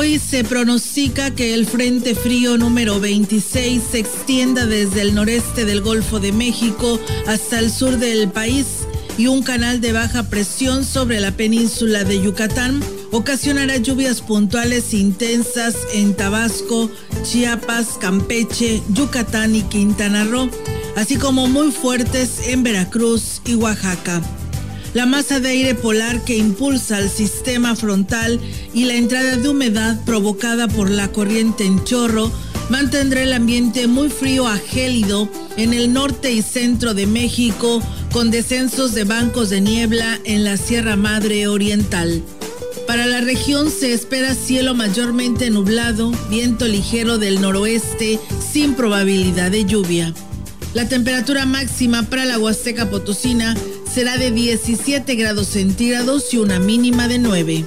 hoy se pronostica que el Frente Frío número 26 se extienda desde el noreste del Golfo de México hasta el sur del país y un canal de baja presión sobre la península de Yucatán ocasionará lluvias puntuales intensas en Tabasco, Chiapas, Campeche, Yucatán y Quintana Roo, así como muy fuertes en Veracruz y Oaxaca. La masa de aire polar que impulsa el sistema frontal y la entrada de humedad provocada por la corriente en chorro mantendrá el ambiente muy frío a gélido en el norte y centro de México, con descensos de bancos de niebla en la Sierra Madre Oriental. Para la región se espera cielo mayormente nublado, viento ligero del noroeste sin probabilidad de lluvia. La temperatura máxima para la Huasteca Potosina será de 17 grados centígrados y una mínima de 9.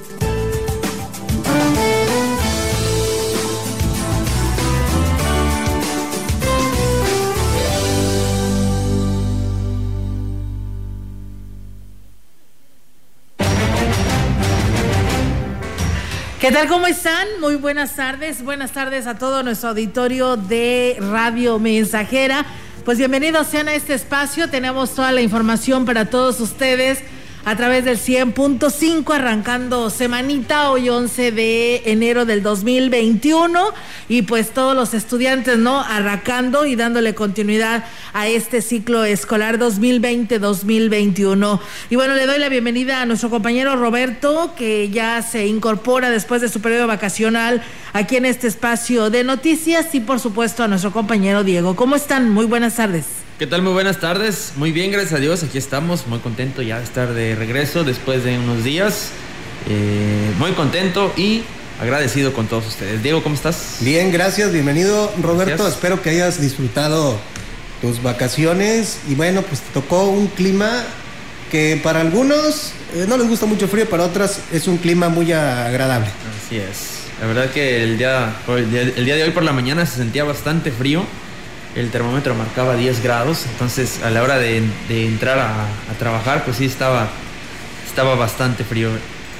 ¿Qué tal? ¿Cómo están? Muy buenas tardes. Buenas tardes a todo nuestro auditorio de Radio Mensajera. Pues bienvenidos sean a este espacio. Tenemos toda la información para todos ustedes a través del 100.5 arrancando semanita hoy 11 de enero del 2021 y pues todos los estudiantes no arrancando y dándole continuidad a este ciclo escolar 2020-2021 y bueno le doy la bienvenida a nuestro compañero Roberto que ya se incorpora después de su periodo vacacional aquí en este espacio de noticias. Y por supuesto a nuestro compañero Diego. ¿cómo están? Muy buenas tardes ¿Qué tal? Muy buenas tardes. Muy bien, gracias a Dios. Aquí estamos. Muy contento ya de estar de regreso después de unos días. Eh, muy contento y agradecido con todos ustedes. Diego, ¿cómo estás? Bien, gracias. Bienvenido, Roberto. Espero que hayas disfrutado tus vacaciones. Y bueno, pues te tocó un clima que para algunos eh, no les gusta mucho frío, para otras es un clima muy agradable. Así es. La verdad que el día, el día de hoy por la mañana se sentía bastante frío el termómetro marcaba 10 grados, entonces a la hora de, entrar a, trabajar, pues sí estaba, estaba bastante frío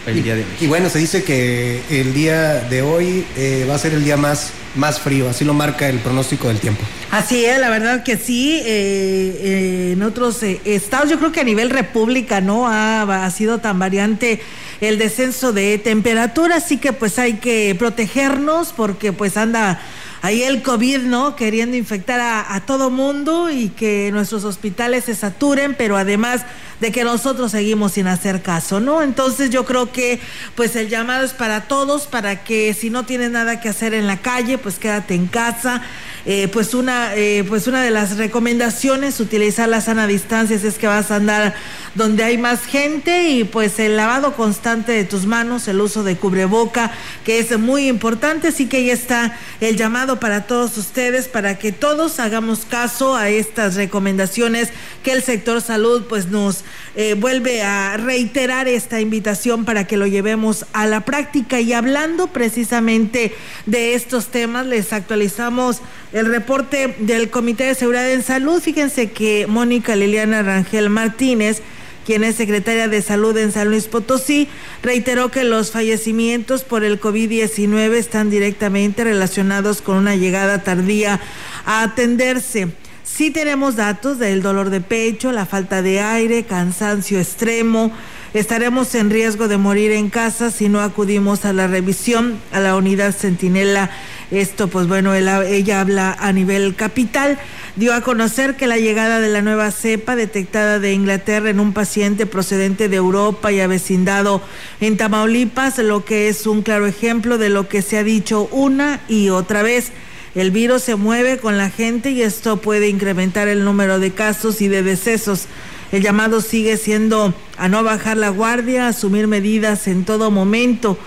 el día de hoy. Y bueno, se dice que el día de hoy eh, va a ser el día más, más frío, así lo marca el pronóstico del tiempo. Así es, la verdad que sí. Eh, eh, en otros estados, yo creo que a nivel república no ha, ha sido tan variante el descenso de temperatura, así que pues hay que protegernos porque pues anda ahí el COVID, ¿no? Queriendo infectar a, todo mundo y que nuestros hospitales se saturen, pero además de que nosotros seguimos sin hacer caso, ¿no? Entonces yo creo que pues el llamado es para todos, para que si no tienes nada que hacer en la calle, pues quédate en casa. Eh, pues una eh, pues una de las recomendaciones utilizar la sana distancia es que vas a andar donde hay más gente y pues el lavado constante de tus manos el uso de cubreboca que es muy importante así que ahí está el llamado para todos ustedes para que todos hagamos caso a estas recomendaciones que el sector salud pues nos eh, vuelve a reiterar esta invitación para que lo llevemos a la práctica y hablando precisamente de estos temas les actualizamos el reporte del Comité de Seguridad en Salud. Fíjense que Mónica Liliana Rangel Martínez, quien es secretaria de Salud en San Luis Potosí, reiteró que los fallecimientos por el COVID-19 están directamente relacionados con una llegada tardía a atenderse. Sí tenemos datos del dolor de pecho, la falta de aire, cansancio extremo. Estaremos en riesgo de morir en casa si no acudimos a la revisión a la unidad Centinela esto, pues bueno, ella habla a nivel capital. Dio a conocer que la llegada de la nueva cepa detectada de Inglaterra en un paciente procedente de Europa y avecindado en Tamaulipas, lo que es un claro ejemplo de lo que se ha dicho una y otra vez. El virus se mueve con la gente y esto puede incrementar el número de casos y de decesos. El llamado sigue siendo a no bajar la guardia, asumir medidas en todo momento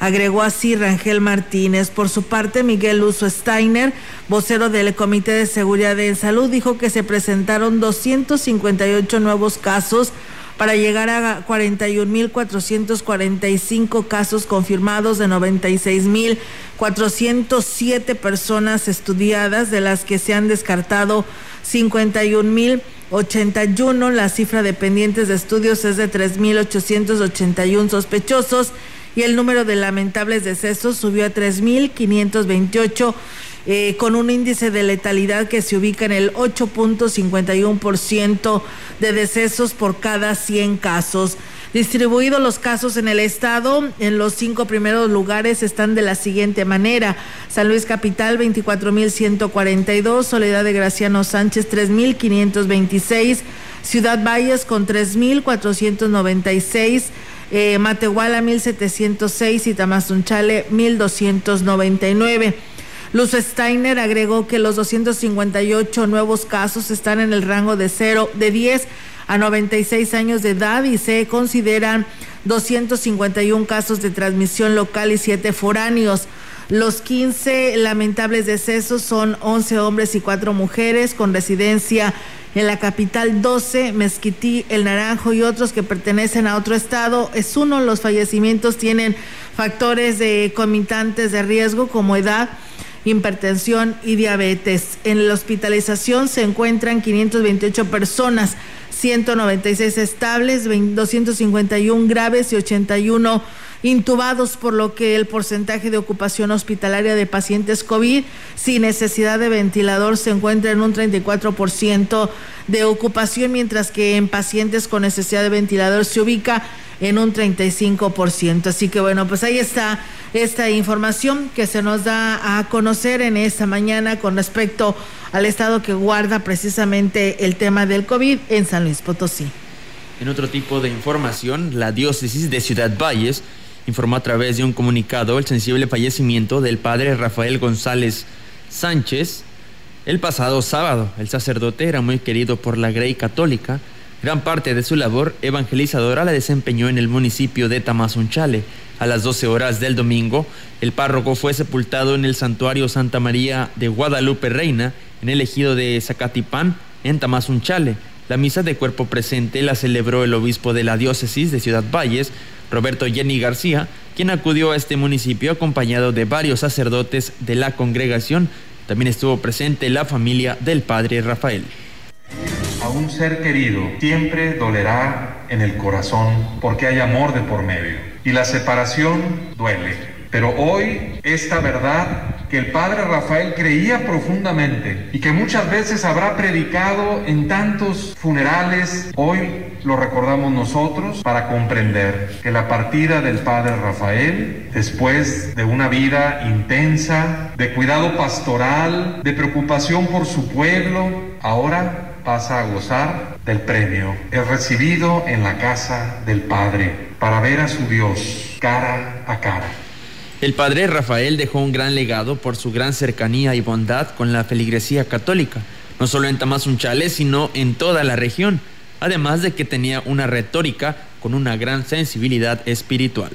agregó así Rangel Martínez. Por su parte, Miguel Uso Steiner, vocero del Comité de Seguridad en Salud, dijo que se presentaron 258 nuevos casos para llegar a 41.445 casos confirmados de 96.407 personas estudiadas, de las que se han descartado 51.081. La cifra de pendientes de estudios es de 3.881 sospechosos y el número de lamentables decesos subió a 3.528 eh, con un índice de letalidad que se ubica en el 8.51% de decesos por cada 100 casos. Distribuidos los casos en el estado, en los cinco primeros lugares están de la siguiente manera. San Luis Capital 24.142, Soledad de Graciano Sánchez 3.526, Ciudad Valles con 3.496, eh, Matehuala 1.706 y Tamazunchale 1.299. Luz Steiner agregó que los 258 nuevos casos están en el rango de 0, de 10 a 96 años de edad y se consideran 251 casos de transmisión local y 7 foráneos. Los 15 lamentables decesos son 11 hombres y 4 mujeres con residencia en la capital 12, Mezquití, El Naranjo y otros que pertenecen a otro estado. Es uno, los fallecimientos tienen factores de comitantes de riesgo como edad, hipertensión y diabetes. En la hospitalización se encuentran 528 personas, 196 estables, 251 graves y 81 intubados, por lo que el porcentaje de ocupación hospitalaria de pacientes COVID sin necesidad de ventilador se encuentra en un 34% de ocupación, mientras que en pacientes con necesidad de ventilador se ubica en un 35%. Así que bueno, pues ahí está esta información que se nos da a conocer en esta mañana con respecto al estado que guarda precisamente el tema del COVID en San Luis Potosí. En otro tipo de información, la diócesis de Ciudad Valles informó a través de un comunicado el sensible fallecimiento del padre Rafael González Sánchez el pasado sábado. El sacerdote era muy querido por la Grey Católica. Gran parte de su labor evangelizadora la desempeñó en el municipio de Tamazunchale a las 12 horas del domingo, el párroco fue sepultado en el santuario Santa María de Guadalupe Reina, en el ejido de Zacatipán, en Tamazunchale. La misa de cuerpo presente la celebró el obispo de la diócesis de Ciudad Valles, Roberto Jenny García, quien acudió a este municipio acompañado de varios sacerdotes de la congregación. También estuvo presente la familia del padre Rafael. A un ser querido siempre dolerá en el corazón porque hay amor de por medio y la separación duele. Pero hoy esta verdad que el padre Rafael creía profundamente y que muchas veces habrá predicado en tantos funerales, hoy lo recordamos nosotros para comprender que la partida del padre Rafael, después de una vida intensa, de cuidado pastoral, de preocupación por su pueblo, ahora pasa a gozar del premio. Es recibido en la casa del Padre para ver a su Dios cara a cara. El padre Rafael dejó un gran legado por su gran cercanía y bondad con la feligresía católica, no solo en Tamazunchale, sino en toda la región, además de que tenía una retórica con una gran sensibilidad espiritual.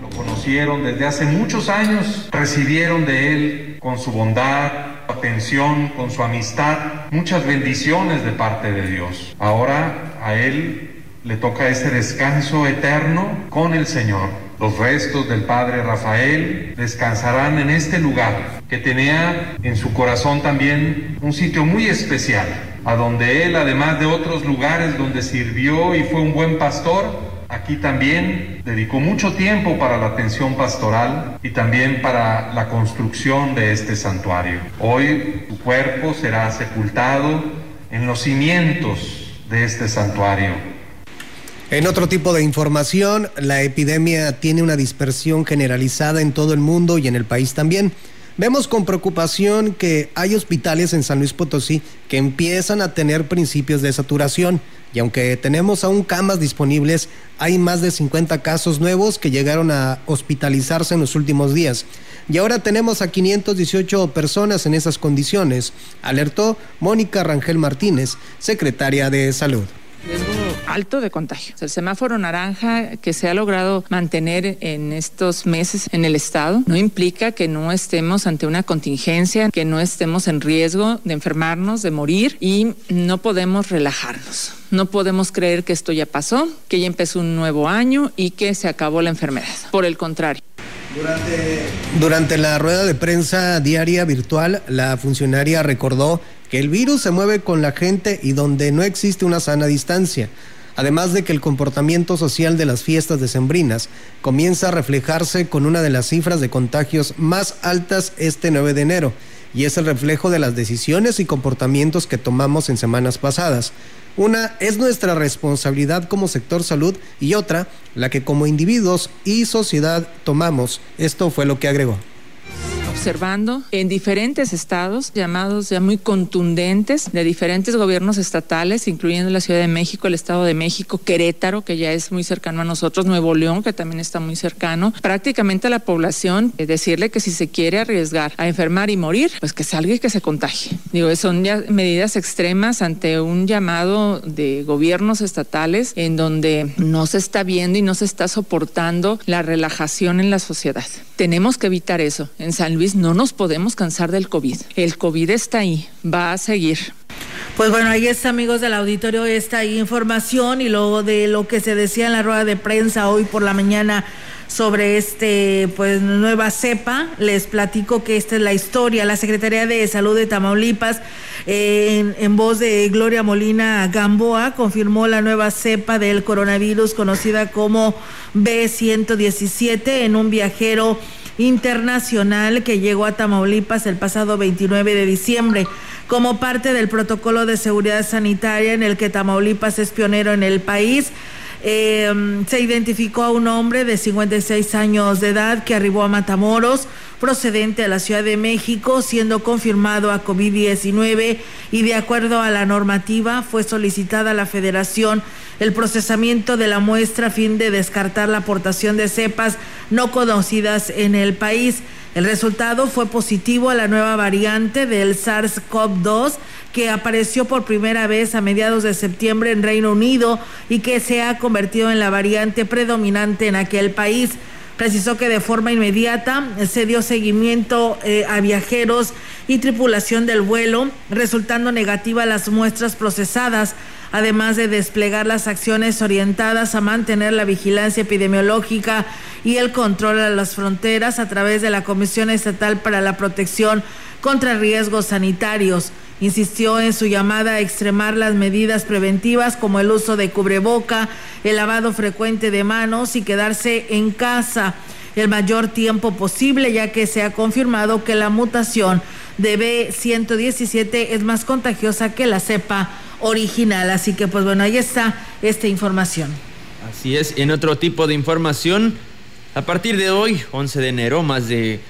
Lo conocieron desde hace muchos años, recibieron de él con su bondad, atención, con su amistad, muchas bendiciones de parte de Dios. Ahora a él le toca ese descanso eterno con el Señor. Los restos del Padre Rafael descansarán en este lugar que tenía en su corazón también un sitio muy especial, a donde él, además de otros lugares donde sirvió y fue un buen pastor, aquí también dedicó mucho tiempo para la atención pastoral y también para la construcción de este santuario. Hoy su cuerpo será sepultado en los cimientos de este santuario en otro tipo de información, la epidemia tiene una dispersión generalizada en todo el mundo y en el país también. Vemos con preocupación que hay hospitales en San Luis Potosí que empiezan a tener principios de saturación y aunque tenemos aún camas disponibles, hay más de 50 casos nuevos que llegaron a hospitalizarse en los últimos días. Y ahora tenemos a 518 personas en esas condiciones, alertó Mónica Rangel Martínez, secretaria de Salud alto de contagio. El semáforo naranja que se ha logrado mantener en estos meses en el estado no implica que no estemos ante una contingencia, que no estemos en riesgo de enfermarnos, de morir y no podemos relajarnos. No podemos creer que esto ya pasó, que ya empezó un nuevo año y que se acabó la enfermedad. Por el contrario. Durante, durante la rueda de prensa diaria virtual, la funcionaria recordó que el virus se mueve con la gente y donde no existe una sana distancia. además de que el comportamiento social de las fiestas decembrinas comienza a reflejarse con una de las cifras de contagios más altas este 9 de enero, y es el reflejo de las decisiones y comportamientos que tomamos en semanas pasadas. Una es nuestra responsabilidad como sector salud y otra la que como individuos y sociedad tomamos. Esto fue lo que agregó observando en diferentes estados, llamados ya muy contundentes, de diferentes gobiernos estatales, incluyendo la Ciudad de México, el Estado de México, Querétaro, que ya es muy cercano a nosotros, Nuevo León, que también está muy cercano, prácticamente a la población, eh, decirle que si se quiere arriesgar a enfermar y morir, pues que salga y que se contagie. Digo, son ya medidas extremas ante un llamado de gobiernos estatales en donde no se está viendo y no se está soportando la relajación en la sociedad. Tenemos que evitar eso. En San Luis no nos podemos cansar del COVID. El COVID está ahí, va a seguir. Pues bueno, ahí está, amigos del auditorio, esta información y luego de lo que se decía en la rueda de prensa hoy por la mañana sobre este pues nueva cepa. Les platico que esta es la historia. La Secretaría de Salud de Tamaulipas, en, en, voz de Gloria Molina Gamboa, confirmó la nueva cepa del coronavirus conocida como B117 en un viajero internacional que llegó a Tamaulipas el pasado 29 de diciembre como parte del protocolo de seguridad sanitaria en el que Tamaulipas es pionero en el país. Eh, se identificó a un hombre de 56 años de edad que arribó a Matamoros procedente a la Ciudad de México, siendo confirmado a COVID-19 y de acuerdo a la normativa fue solicitada a la Federación el procesamiento de la muestra a fin de descartar la aportación de cepas no conocidas en el país. El resultado fue positivo a la nueva variante del SARS-CoV-2 que apareció por primera vez a mediados de septiembre en Reino Unido y que se ha convertido en la variante predominante en aquel país. Precisó que de forma inmediata se dio seguimiento eh, a viajeros y tripulación del vuelo, resultando negativa las muestras procesadas, además de desplegar las acciones orientadas a mantener la vigilancia epidemiológica y el control a las fronteras a través de la Comisión Estatal para la Protección contra Riesgos Sanitarios. Insistió en su llamada a extremar las medidas preventivas como el uso de cubreboca, el lavado frecuente de manos y quedarse en casa el mayor tiempo posible, ya que se ha confirmado que la mutación de B117 es más contagiosa que la cepa original. Así que, pues bueno, ahí está esta información. Así es, en otro tipo de información, a partir de hoy, 11 de enero, más de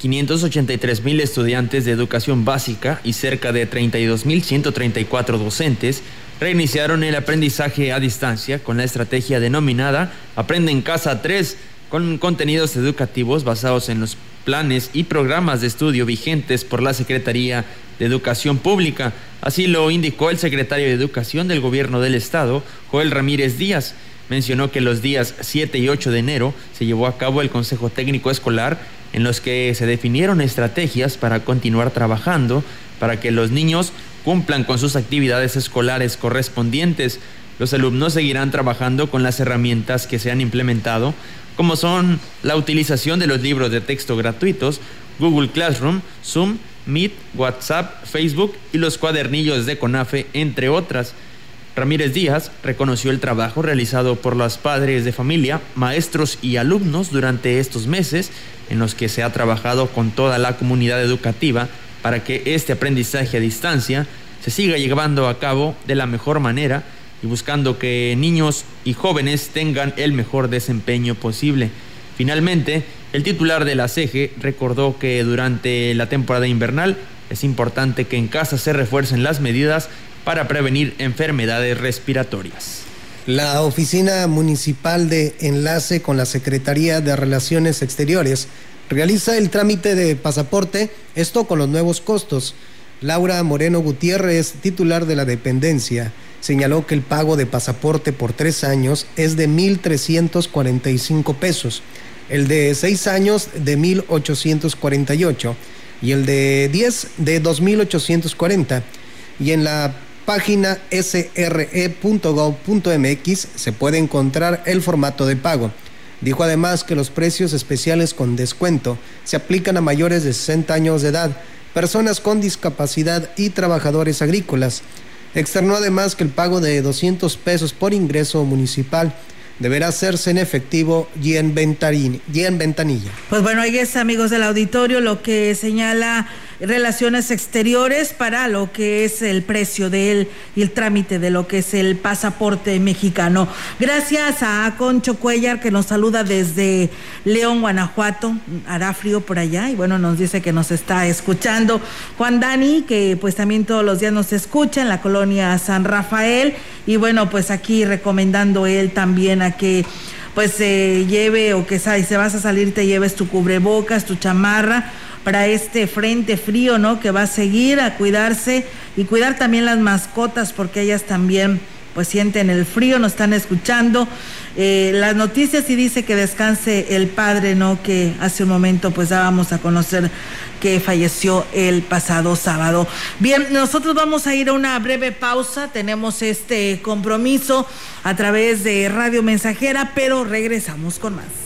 583 mil estudiantes de educación básica y cerca de 32 mil 134 docentes reiniciaron el aprendizaje a distancia con la estrategia denominada Aprende en Casa 3, con contenidos educativos basados en los planes y programas de estudio vigentes por la Secretaría de Educación Pública. Así lo indicó el secretario de Educación del Gobierno del Estado, Joel Ramírez Díaz. Mencionó que los días 7 y 8 de enero se llevó a cabo el Consejo Técnico Escolar en los que se definieron estrategias para continuar trabajando para que los niños cumplan con sus actividades escolares correspondientes. Los alumnos seguirán trabajando con las herramientas que se han implementado, como son la utilización de los libros de texto gratuitos, Google Classroom, Zoom, Meet, WhatsApp, Facebook y los cuadernillos de CONAFE, entre otras. Ramírez Díaz reconoció el trabajo realizado por los padres de familia, maestros y alumnos durante estos meses en los que se ha trabajado con toda la comunidad educativa para que este aprendizaje a distancia se siga llevando a cabo de la mejor manera y buscando que niños y jóvenes tengan el mejor desempeño posible. Finalmente, el titular de la CEGE recordó que durante la temporada invernal es importante que en casa se refuercen las medidas para prevenir enfermedades respiratorias. La Oficina Municipal de Enlace con la Secretaría de Relaciones Exteriores realiza el trámite de pasaporte, esto con los nuevos costos. Laura Moreno Gutiérrez, titular de la dependencia, señaló que el pago de pasaporte por tres años es de 1.345 pesos, el de seis años de 1.848 y el de 10 de 2.840. Y en la página sre.gov.mx se puede encontrar el formato de pago. Dijo además que los precios especiales con descuento se aplican a mayores de 60 años de edad, personas con discapacidad y trabajadores agrícolas. Externó además que el pago de 200 pesos por ingreso municipal deberá hacerse en efectivo y en, ventanilla. Pues bueno, ahí es, amigos del auditorio, lo que señala Relaciones Exteriores para lo que es el precio de él y el trámite de lo que es el pasaporte mexicano. Gracias a Concho Cuellar que nos saluda desde León, Guanajuato. Hará frío por allá y bueno, nos dice que nos está escuchando. Juan Dani, que pues también todos los días nos escucha en la colonia San Rafael y bueno, pues aquí recomendando él también a que pues se lleve o que si vas a salir te lleves tu cubrebocas, tu chamarra para este frente frío, ¿no? Que va a seguir a cuidarse y cuidar también las mascotas porque ellas también pues sienten el frío, nos están escuchando eh, las noticias y dice que descanse el padre, ¿no? Que hace un momento pues dábamos a conocer que falleció el pasado sábado. Bien, nosotros vamos a ir a una breve pausa, tenemos este compromiso a través de Radio Mensajera, pero regresamos con más.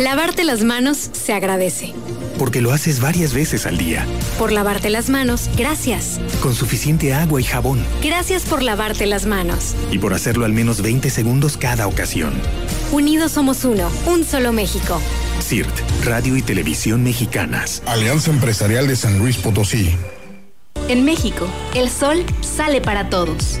Lavarte las manos se agradece. Porque lo haces varias veces al día. Por lavarte las manos, gracias. Con suficiente agua y jabón. Gracias por lavarte las manos. Y por hacerlo al menos 20 segundos cada ocasión. Unidos somos uno, un solo México. CIRT, Radio y Televisión Mexicanas. Alianza Empresarial de San Luis Potosí. En México, el sol sale para todos.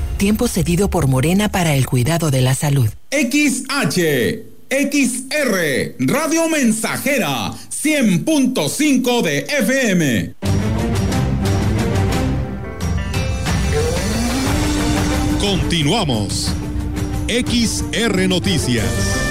Tiempo cedido por Morena para el cuidado de la salud. XH XR, Radio Mensajera, 100.5 de FM. Continuamos. XR Noticias.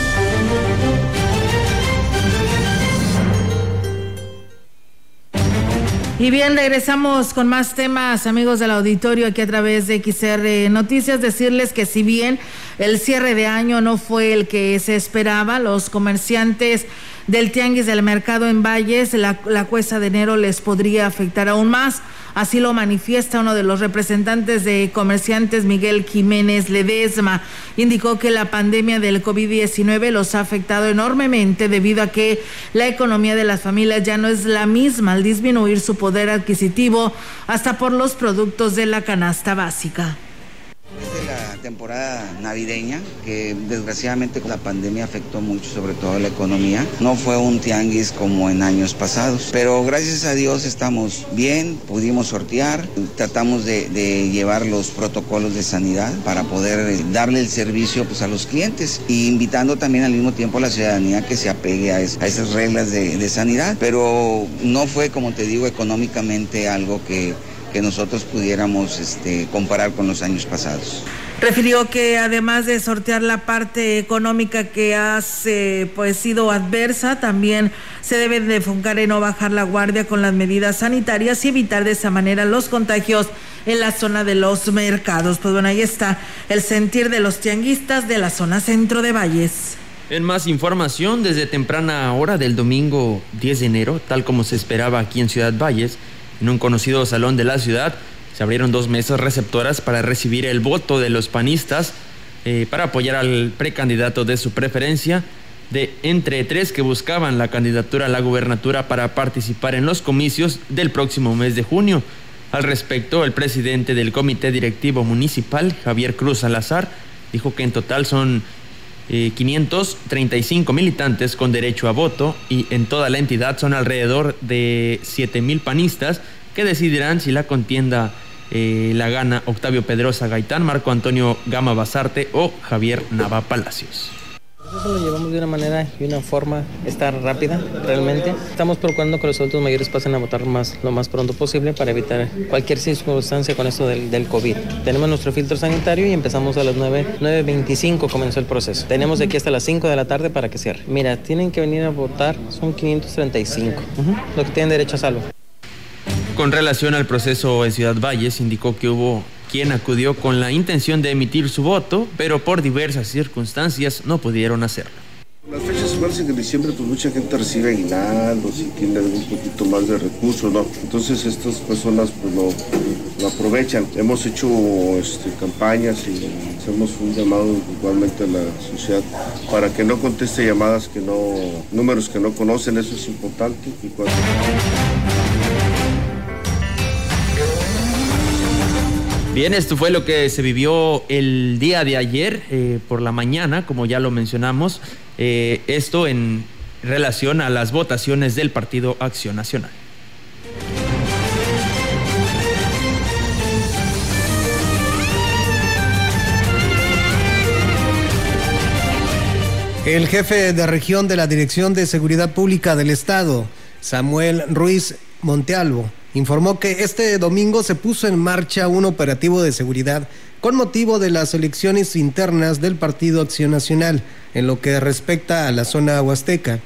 Y bien, regresamos con más temas, amigos del auditorio, aquí a través de XR Noticias. Decirles que si bien el cierre de año no fue el que se esperaba, los comerciantes del tianguis del mercado en Valles, la, cuesta de enero les podría afectar aún más. Así lo manifiesta uno de los representantes de comerciantes, Miguel Jiménez Ledesma. Indicó que la pandemia del COVID-19 los ha afectado enormemente debido a que la economía de las familias ya no es la misma al disminuir su poder adquisitivo hasta por los productos de la canasta básica temporada navideña, que desgraciadamente la pandemia afectó mucho, sobre todo la economía. No fue un tianguis como en años pasados, pero gracias a Dios estamos bien, pudimos sortear, tratamos de, llevar los protocolos de sanidad para poder darle el servicio pues, a los clientes y invitando también al mismo tiempo a la ciudadanía que se apegue a, esas reglas de, de sanidad, pero no fue, como te digo, económicamente algo que que nosotros pudiéramos este, comparar con los años pasados. Refirió que además de sortear la parte económica que ha pues, sido adversa, también se debe de enfocar en no bajar la guardia con las medidas sanitarias y evitar de esa manera los contagios en la zona de los mercados. Pues bueno, ahí está el sentir de los tianguistas de la zona centro de Valles. En más información, desde temprana hora del domingo 10 de enero, tal como se esperaba aquí en Ciudad Valles, en un conocido salón de la ciudad se abrieron dos mesas receptoras para recibir el voto de los panistas eh, para apoyar al precandidato de su preferencia, de entre tres que buscaban la candidatura a la gubernatura para participar en los comicios del próximo mes de junio. Al respecto, el presidente del Comité Directivo Municipal, Javier Cruz Salazar, dijo que en total son 535 eh, militantes con derecho a voto y en toda la entidad son alrededor de 7 mil panistas que decidirán si la contienda eh, la gana Octavio Pedrosa Gaitán, Marco Antonio Gama Basarte o Javier Nava Palacios. Eso lo llevamos de una manera y una forma estar rápida, realmente. Estamos procurando que los adultos mayores pasen a votar más, lo más pronto posible para evitar cualquier circunstancia con esto del, COVID. Tenemos nuestro filtro sanitario y empezamos a las 9, 9.25 comenzó el proceso. Tenemos de aquí hasta las 5 de la tarde para que cierre. Mira, tienen que venir a votar, son 535, lo que tienen derecho a salvo. Con relación al proceso en Ciudad Valles, indicó que hubo quien acudió con la intención de emitir su voto, pero por diversas circunstancias no pudieron hacerlo. Las fechas iguales en diciembre, pues mucha gente recibe aguinaldos y tiene un poquito más de recursos, ¿no? Entonces estas personas pues lo, aprovechan. Hemos hecho este, campañas y hacemos un llamado igualmente a la sociedad para que no conteste llamadas que no, números que no conocen, eso es importante. Bien, esto fue lo que se vivió el día de ayer eh, por la mañana, como ya lo mencionamos, eh, esto en relación a las votaciones del Partido Acción Nacional. El jefe de región de la Dirección de Seguridad Pública del Estado, Samuel Ruiz Montealvo, informó que este domingo se puso en marcha un operativo de seguridad con motivo de las elecciones internas del Partido Acción Nacional en lo que respecta a la zona huasteca.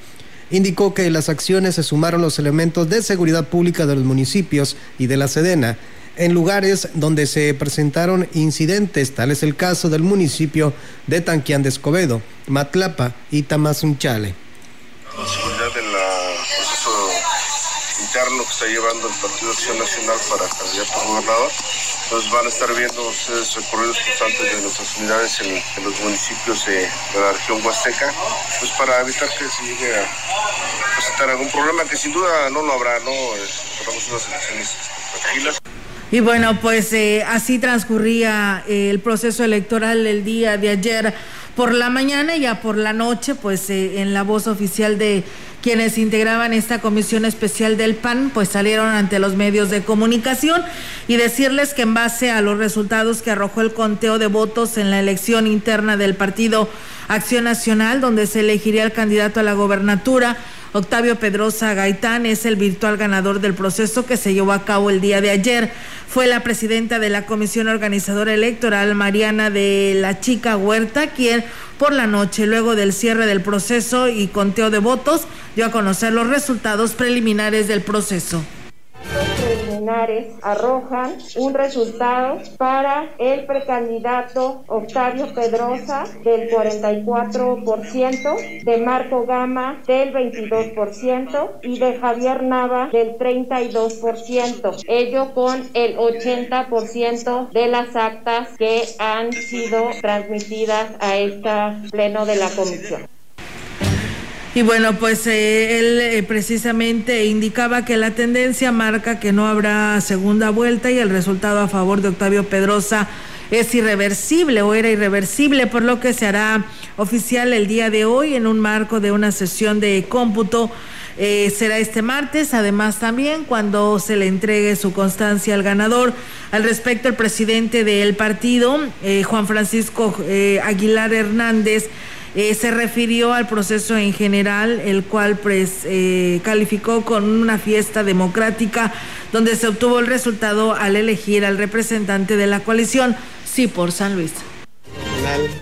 Indicó que las acciones se sumaron los elementos de seguridad pública de los municipios y de la Sedena en lugares donde se presentaron incidentes, tal es el caso del municipio de Tanquián de Escobedo, Matlapa y Tamazunchale. Interno que está llevando el Partido Acción Nacional para candidato a gobernador. Entonces van a estar viendo ustedes recorridos constantes de nuestras unidades en, los municipios de, la región huasteca, pues para evitar que se llegue a presentar algún problema, que sin duda no lo habrá, ¿no? Esperamos unas elecciones tranquilas. Y bueno, pues eh, así transcurría eh, el proceso electoral el día de ayer por la mañana y ya por la noche, pues eh, en la voz oficial de quienes integraban esta comisión especial del PAN, pues salieron ante los medios de comunicación y decirles que en base a los resultados que arrojó el conteo de votos en la elección interna del partido Acción Nacional, donde se elegiría el candidato a la gobernatura, Octavio Pedrosa Gaitán es el virtual ganador del proceso que se llevó a cabo el día de ayer. Fue la presidenta de la Comisión Organizadora Electoral, Mariana de la Chica Huerta, quien por la noche, luego del cierre del proceso y conteo de votos, dio a conocer los resultados preliminares del proceso arrojan un resultado para el precandidato Octavio Pedrosa del 44%, de Marco Gama del 22% y de Javier Nava del 32%, ello con el 80% de las actas que han sido transmitidas a este pleno de la comisión. Y bueno, pues eh, él eh, precisamente indicaba que la tendencia marca que no habrá segunda vuelta y el resultado a favor de Octavio Pedrosa es irreversible o era irreversible, por lo que se hará oficial el día de hoy en un marco de una sesión de cómputo. Eh, será este martes, además también cuando se le entregue su constancia al ganador. Al respecto, el presidente del partido, eh, Juan Francisco Aguilar Hernández, se refirió al proceso en general, el cual pues, calificó con una fiesta democrática donde se obtuvo el resultado al elegir al representante de la coalición, sí por San Luis.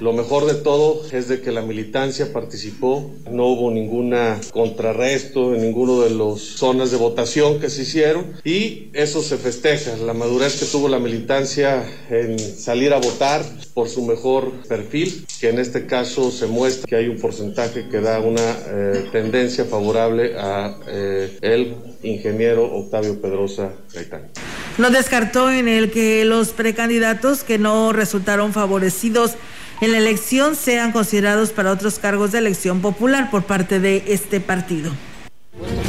Lo mejor de todo es de que la militancia participó, no hubo ninguna contrarresto en ninguno de las zonas de votación que se hicieron. Y eso se festeja, la madurez que tuvo la militancia en salir a votar por su mejor perfil, que en este caso se muestra que hay un porcentaje que da una eh, tendencia favorable a eh, el ingeniero Octavio Pedrosa Gaitán. No descartó en el que los precandidatos que no resultaron favorecidos en la elección sean considerados para otros cargos de elección popular por parte de este partido.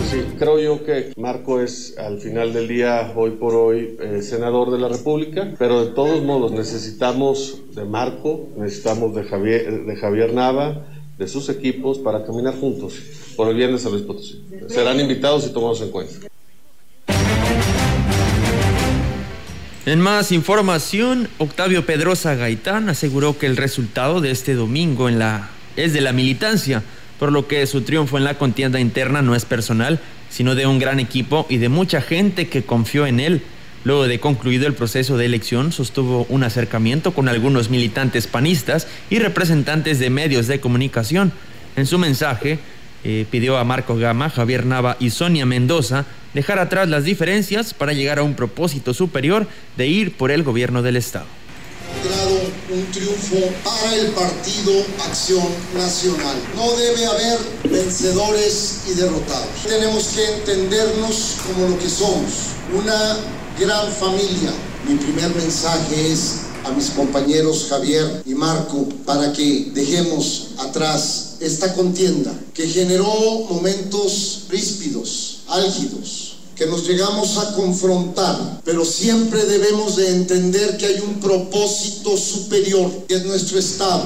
Sí, creo yo que Marco es al final del día, hoy por hoy, eh, senador de la República, pero de todos modos necesitamos de Marco, necesitamos de Javier, de Javier Nava, de sus equipos para caminar juntos por el bien de San Luis Potosí. Serán invitados y tomados en cuenta. En más información, Octavio Pedrosa Gaitán aseguró que el resultado de este domingo en la, es de la militancia, por lo que su triunfo en la contienda interna no es personal, sino de un gran equipo y de mucha gente que confió en él. Luego de concluido el proceso de elección, sostuvo un acercamiento con algunos militantes panistas y representantes de medios de comunicación. En su mensaje, eh, pidió a Marco Gama, Javier Nava y Sonia Mendoza dejar atrás las diferencias para llegar a un propósito superior de ir por el gobierno del Estado. Un triunfo para el Partido Acción Nacional. No debe haber vencedores y derrotados. Tenemos que entendernos como lo que somos, una gran familia. Mi primer mensaje es a mis compañeros Javier y Marco para que dejemos atrás esta contienda que generó momentos ríspidos, álgidos, que nos llegamos a confrontar, pero siempre debemos de entender que hay un propósito superior, que es nuestro Estado.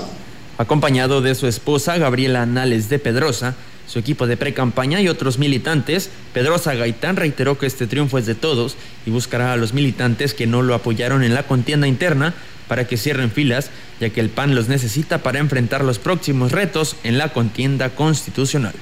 Acompañado de su esposa, Gabriela Anales de Pedrosa, su equipo de pre-campaña y otros militantes, Pedrosa Gaitán reiteró que este triunfo es de todos y buscará a los militantes que no lo apoyaron en la contienda interna para que cierren filas, ya que el PAN los necesita para enfrentar los próximos retos en la contienda constitucional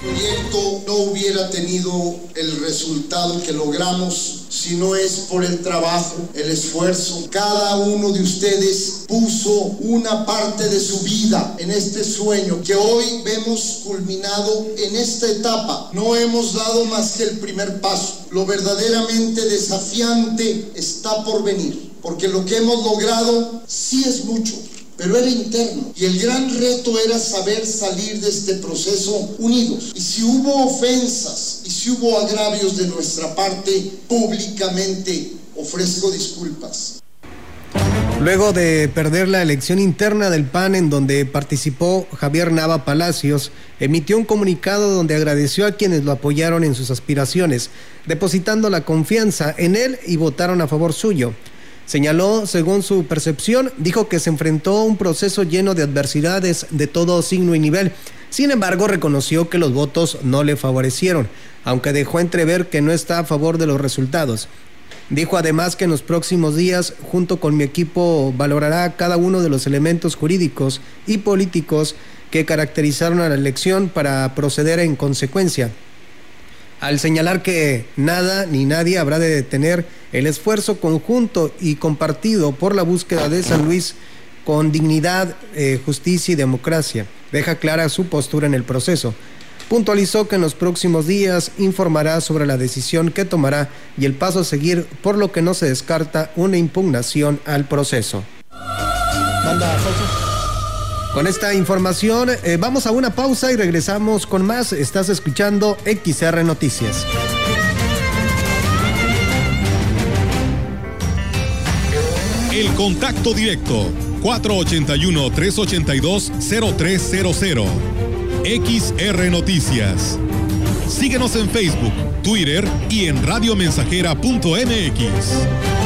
Proyecto no hubiera tenido el resultado que logramos si no es por el trabajo, el esfuerzo. Cada uno de ustedes puso una parte de su vida en este sueño que hoy vemos culminado en esta etapa. No hemos dado más que el primer paso. Lo verdaderamente desafiante está por venir, porque lo que hemos logrado sí es mucho pero era interno. Y el gran reto era saber salir de este proceso unidos. Y si hubo ofensas y si hubo agravios de nuestra parte, públicamente ofrezco disculpas. Luego de perder la elección interna del PAN en donde participó Javier Nava Palacios, emitió un comunicado donde agradeció a quienes lo apoyaron en sus aspiraciones, depositando la confianza en él y votaron a favor suyo. Señaló, según su percepción, dijo que se enfrentó a un proceso lleno de adversidades de todo signo y nivel. Sin embargo, reconoció que los votos no le favorecieron, aunque dejó entrever que no está a favor de los resultados. Dijo además que en los próximos días, junto con mi equipo, valorará cada uno de los elementos jurídicos y políticos que caracterizaron a la elección para proceder en consecuencia al señalar que nada ni nadie habrá de detener el esfuerzo conjunto y compartido por la búsqueda de San Luis con dignidad, eh, justicia y democracia. Deja clara su postura en el proceso. Puntualizó que en los próximos días informará sobre la decisión que tomará y el paso a seguir, por lo que no se descarta una impugnación al proceso. Con esta información eh, vamos a una pausa y regresamos con más. Estás escuchando XR Noticias. El contacto directo 481-382-0300. XR Noticias. Síguenos en Facebook, Twitter y en radiomensajera.mx.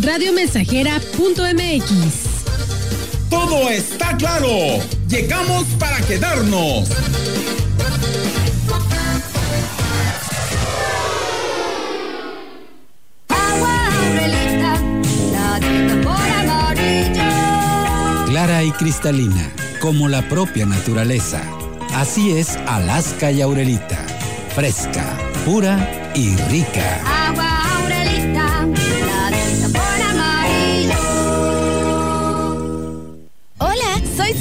radiomensajera.mx. Todo está claro. Llegamos para quedarnos. Clara y cristalina, como la propia naturaleza. Así es Alaska y Aurelita. Fresca, pura y rica.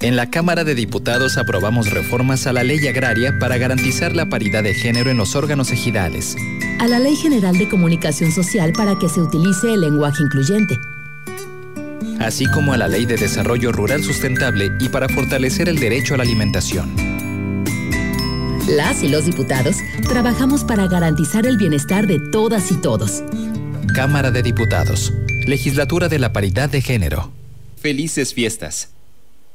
En la Cámara de Diputados aprobamos reformas a la ley agraria para garantizar la paridad de género en los órganos ejidales. A la Ley General de Comunicación Social para que se utilice el lenguaje incluyente. Así como a la Ley de Desarrollo Rural Sustentable y para fortalecer el derecho a la alimentación. Las y los diputados trabajamos para garantizar el bienestar de todas y todos. Cámara de Diputados. Legislatura de la Paridad de Género. Felices fiestas.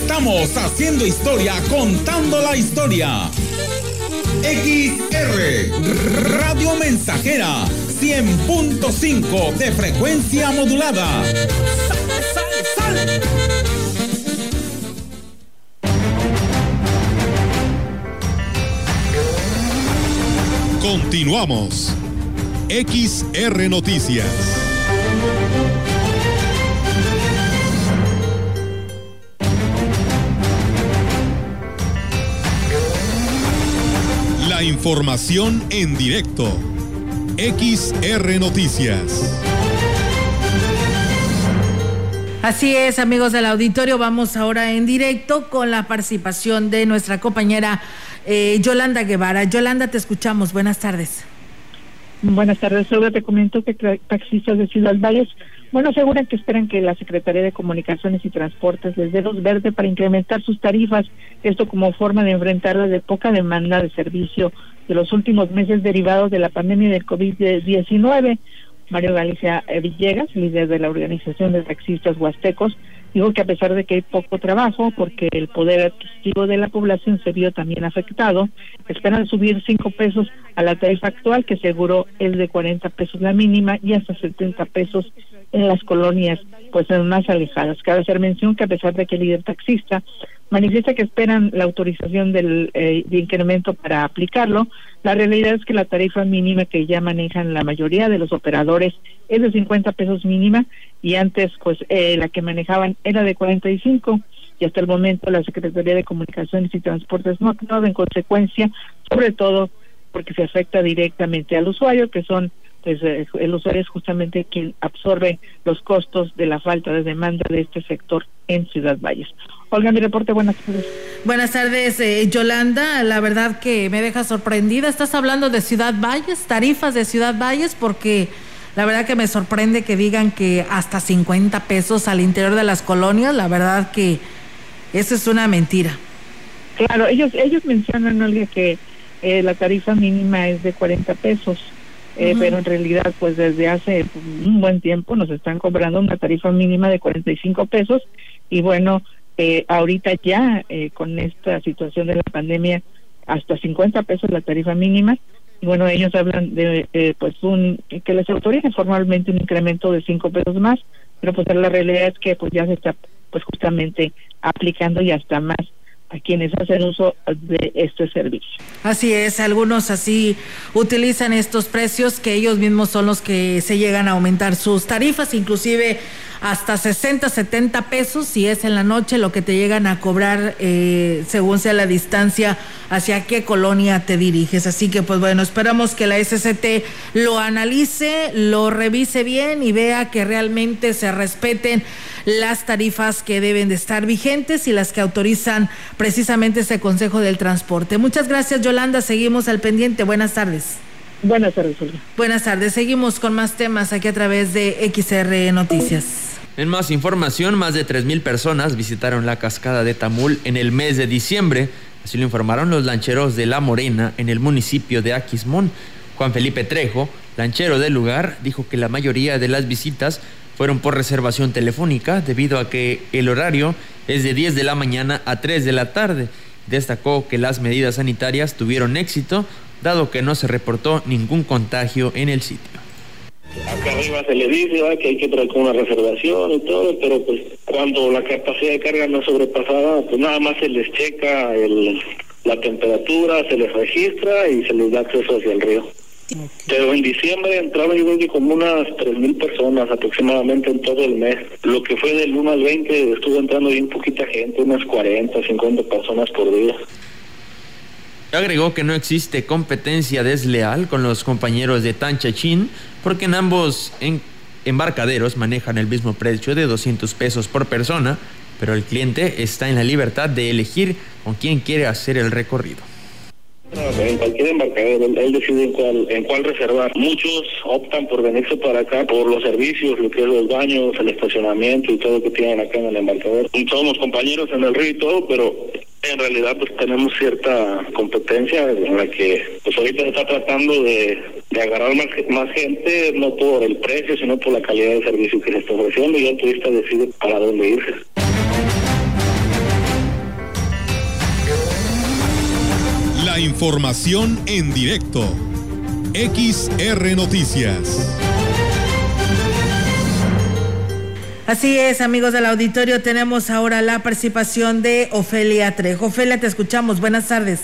Estamos haciendo historia, contando la historia. XR Radio Mensajera 100.5 de frecuencia modulada. ¡Sal, sal, sal! Continuamos. XR Noticias. La información en directo. XR Noticias. Así es, amigos del auditorio, vamos ahora en directo con la participación de nuestra compañera eh, Yolanda Guevara. Yolanda, te escuchamos. Buenas tardes. Buenas tardes, Olga. Te comento que taxistas de Ciudad Valles, bueno, aseguran que esperan que la Secretaría de Comunicaciones y Transportes les dé luz verde para incrementar sus tarifas, esto como forma de enfrentar la de poca demanda de servicio de los últimos meses derivados de la pandemia del COVID-19. Mario Galicia Villegas, líder de la Organización de Taxistas Huastecos, dijo que a pesar de que hay poco trabajo, porque el poder adquisitivo de la población se vio también afectado, esperan subir cinco pesos a la tarifa actual, que seguro es de 40 pesos la mínima y hasta 70 pesos en las colonias pues más alejadas. Cabe hacer mención que a pesar de que el líder taxista manifiesta que esperan la autorización del eh, de incremento para aplicarlo, la realidad es que la tarifa mínima que ya manejan la mayoría de los operadores es de 50 pesos mínima y antes pues eh, la que manejaban era de 45 y hasta el momento la Secretaría de Comunicaciones y Transportes no ha actuado en consecuencia, sobre todo porque se afecta directamente al usuario, que son pues eh, el usuario es justamente quien absorbe los costos de la falta de demanda de este sector en Ciudad Valles. Olga, mi reporte, buenas tardes. Buenas tardes, eh, Yolanda. La verdad que me deja sorprendida. Estás hablando de Ciudad Valles, tarifas de Ciudad Valles, porque la verdad que me sorprende que digan que hasta 50 pesos al interior de las colonias. La verdad que eso es una mentira. Claro, ellos ellos mencionan, Olga, que eh, la tarifa mínima es de 40 pesos eh, pero en realidad pues desde hace un buen tiempo nos están cobrando una tarifa mínima de 45 pesos y bueno, eh, ahorita ya eh, con esta situación de la pandemia hasta 50 pesos la tarifa mínima. Y bueno, ellos hablan de eh, pues un que les autorice formalmente un incremento de 5 pesos más, pero pues la realidad es que pues ya se está pues justamente aplicando y hasta más a quienes hacen uso de este servicio. Así es, algunos así utilizan estos precios que ellos mismos son los que se llegan a aumentar sus tarifas, inclusive hasta 60, 70 pesos si es en la noche lo que te llegan a cobrar eh, según sea la distancia hacia qué colonia te diriges. Así que pues bueno, esperamos que la SCT lo analice, lo revise bien y vea que realmente se respeten las tarifas que deben de estar vigentes y las que autorizan precisamente ese Consejo del Transporte. Muchas gracias Yolanda, seguimos al pendiente. Buenas tardes. Buenas tardes, Olga. Buenas tardes, seguimos con más temas aquí a través de XR Noticias. En más información, más de 3.000 personas visitaron la cascada de Tamul en el mes de diciembre, así lo informaron los lancheros de La Morena en el municipio de Aquismón. Juan Felipe Trejo, lanchero del lugar, dijo que la mayoría de las visitas fueron por reservación telefónica debido a que el horario es de 10 de la mañana a 3 de la tarde. Destacó que las medidas sanitarias tuvieron éxito, dado que no se reportó ningún contagio en el sitio. Acá arriba se le dice que hay que traer con una reservación y todo, pero pues cuando la capacidad de carga no es sobrepasada, pues nada más se les checa el, la temperatura, se les registra y se les da acceso hacia el río. Pero en diciembre entraron yo creo que como unas 3.000 personas aproximadamente en todo el mes. Lo que fue del 1 al 20 estuvo entrando bien poquita gente, unas 40, 50 personas por día. Agregó que no existe competencia desleal con los compañeros de Tanchachín porque en ambos en- embarcaderos manejan el mismo precio de 200 pesos por persona, pero el cliente está en la libertad de elegir con quién quiere hacer el recorrido. En cualquier embarcadero, él, él decide en cuál, en cuál reservar. Muchos optan por venirse para acá por los servicios, lo que es los baños, el estacionamiento y todo lo que tienen acá en el embarcadero. Somos compañeros en el río y todo, pero en realidad pues tenemos cierta competencia en la que pues ahorita se está tratando de, de agarrar más, gente, no por el precio, sino por la calidad de servicio que se está ofreciendo y el turista decide para dónde irse. Información en directo. XR Noticias. Así es, amigos del auditorio, tenemos ahora la participación de Ofelia Trejo. Ofelia, te escuchamos. Buenas tardes.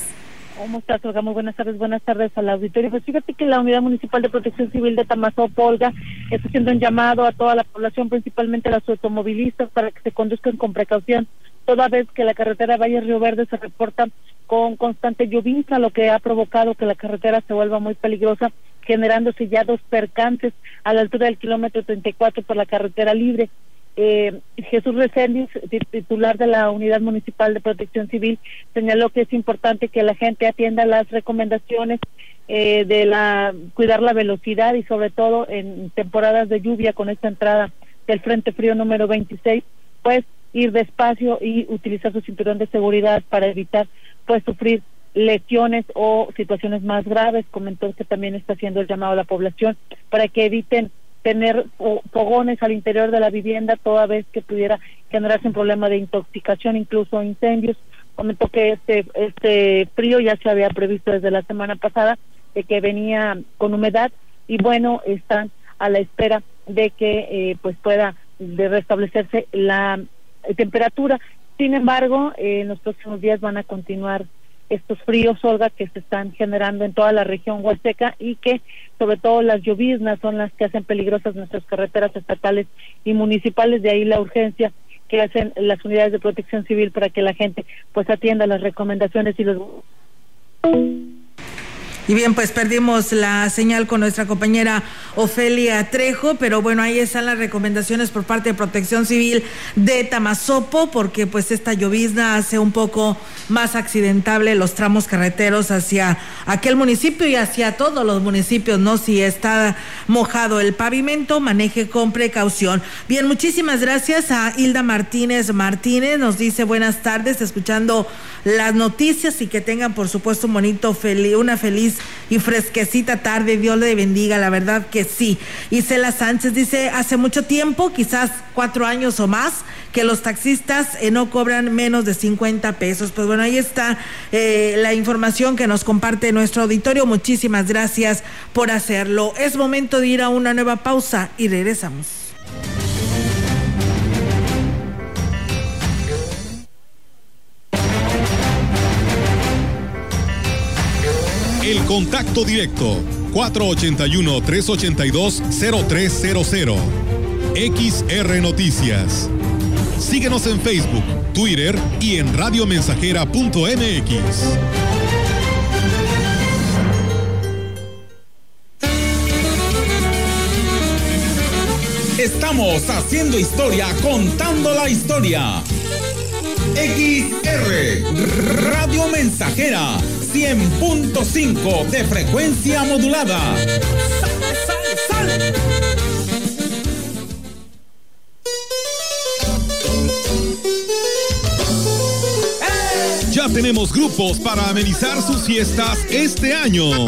¿Cómo estás, Olga? Muy buenas tardes, buenas tardes al auditorio. Pues fíjate que la Unidad Municipal de Protección Civil de Tamazopo, Olga, está haciendo un llamado a toda la población, principalmente a los automovilistas, para que se conduzcan con precaución, toda vez que la carretera Valle Río Verde se reporta con constante llovizna, lo que ha provocado que la carretera se vuelva muy peligrosa, generándose ya dos percances a la altura del kilómetro 34 por la carretera libre. Eh, Jesús Reséndiz, tit- titular de la Unidad Municipal de Protección Civil, señaló que es importante que la gente atienda las recomendaciones eh, de la cuidar la velocidad y sobre todo en temporadas de lluvia con esta entrada del Frente Frío número 26, pues ir despacio y utilizar su cinturón de seguridad para evitar pues sufrir lesiones o situaciones más graves. Comentó que también está haciendo el llamado a la población para que eviten tener fo- fogones al interior de la vivienda toda vez que pudiera generarse un problema de intoxicación, incluso incendios. Comentó que este este frío ya se había previsto desde la semana pasada, de que venía con humedad y bueno, están a la espera de que eh, pues pueda de restablecerse la temperatura. Sin embargo, eh, en los próximos días van a continuar estos fríos, Olga, que se están generando en toda la región huasteca y que sobre todo las lloviznas son las que hacen peligrosas nuestras carreteras estatales y municipales, de ahí la urgencia que hacen las unidades de protección civil para que la gente pues atienda las recomendaciones y los Y bien, pues perdimos la señal con nuestra compañera Ofelia Trejo, pero bueno, ahí están las recomendaciones por parte de Protección Civil de Tamazopo, porque pues esta llovizna hace un poco más accidentable los tramos carreteros hacia aquel municipio y hacia todos los municipios, ¿no? Si está mojado el pavimento, maneje con precaución. Bien, muchísimas gracias a Hilda Martínez Martínez, nos dice buenas tardes, escuchando las noticias y que tengan por supuesto un bonito, feliz, una feliz y fresquecita tarde. Dios le bendiga, la verdad que sí. Isela Sánchez dice, hace mucho tiempo, quizás cuatro años o más, que los taxistas eh, no cobran menos de 50 pesos. Pues bueno, ahí está eh, la información que nos comparte nuestro auditorio. Muchísimas gracias por hacerlo. Es momento de ir a una nueva pausa y regresamos. El contacto directo 481-382-0300. XR Noticias. Síguenos en Facebook, Twitter y en radiomensajera.mx. Estamos haciendo historia, contando la historia. XR Radio Mensajera 100.5 de frecuencia modulada. Ya tenemos grupos para amenizar sus fiestas este año.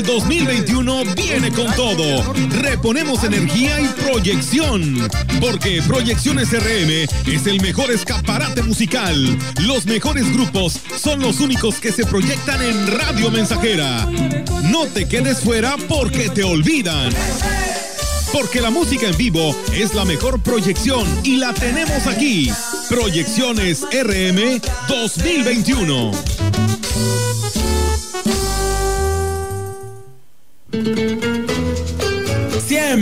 El 2021 viene con todo. Reponemos energía y proyección. Porque Proyecciones RM es el mejor escaparate musical. Los mejores grupos son los únicos que se proyectan en Radio Mensajera. No te quedes fuera porque te olvidan. Porque la música en vivo es la mejor proyección y la tenemos aquí. Proyecciones RM 2021.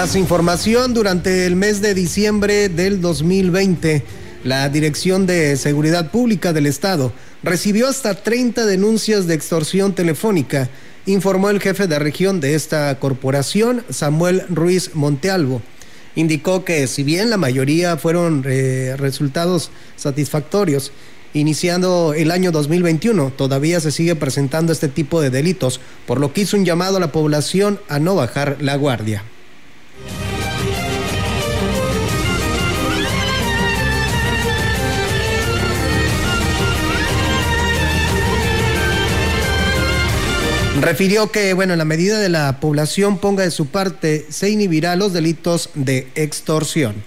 Más información, durante el mes de diciembre del 2020, la Dirección de Seguridad Pública del Estado recibió hasta 30 denuncias de extorsión telefónica, informó el jefe de región de esta corporación, Samuel Ruiz Montealvo indicó que si bien la mayoría fueron eh, resultados satisfactorios, iniciando el año 2021, todavía se sigue presentando este tipo de delitos, por lo que hizo un llamado a la población a no bajar la guardia. Refirió que, bueno, en la medida de la población ponga de su parte, se inhibirá los delitos de extorsión.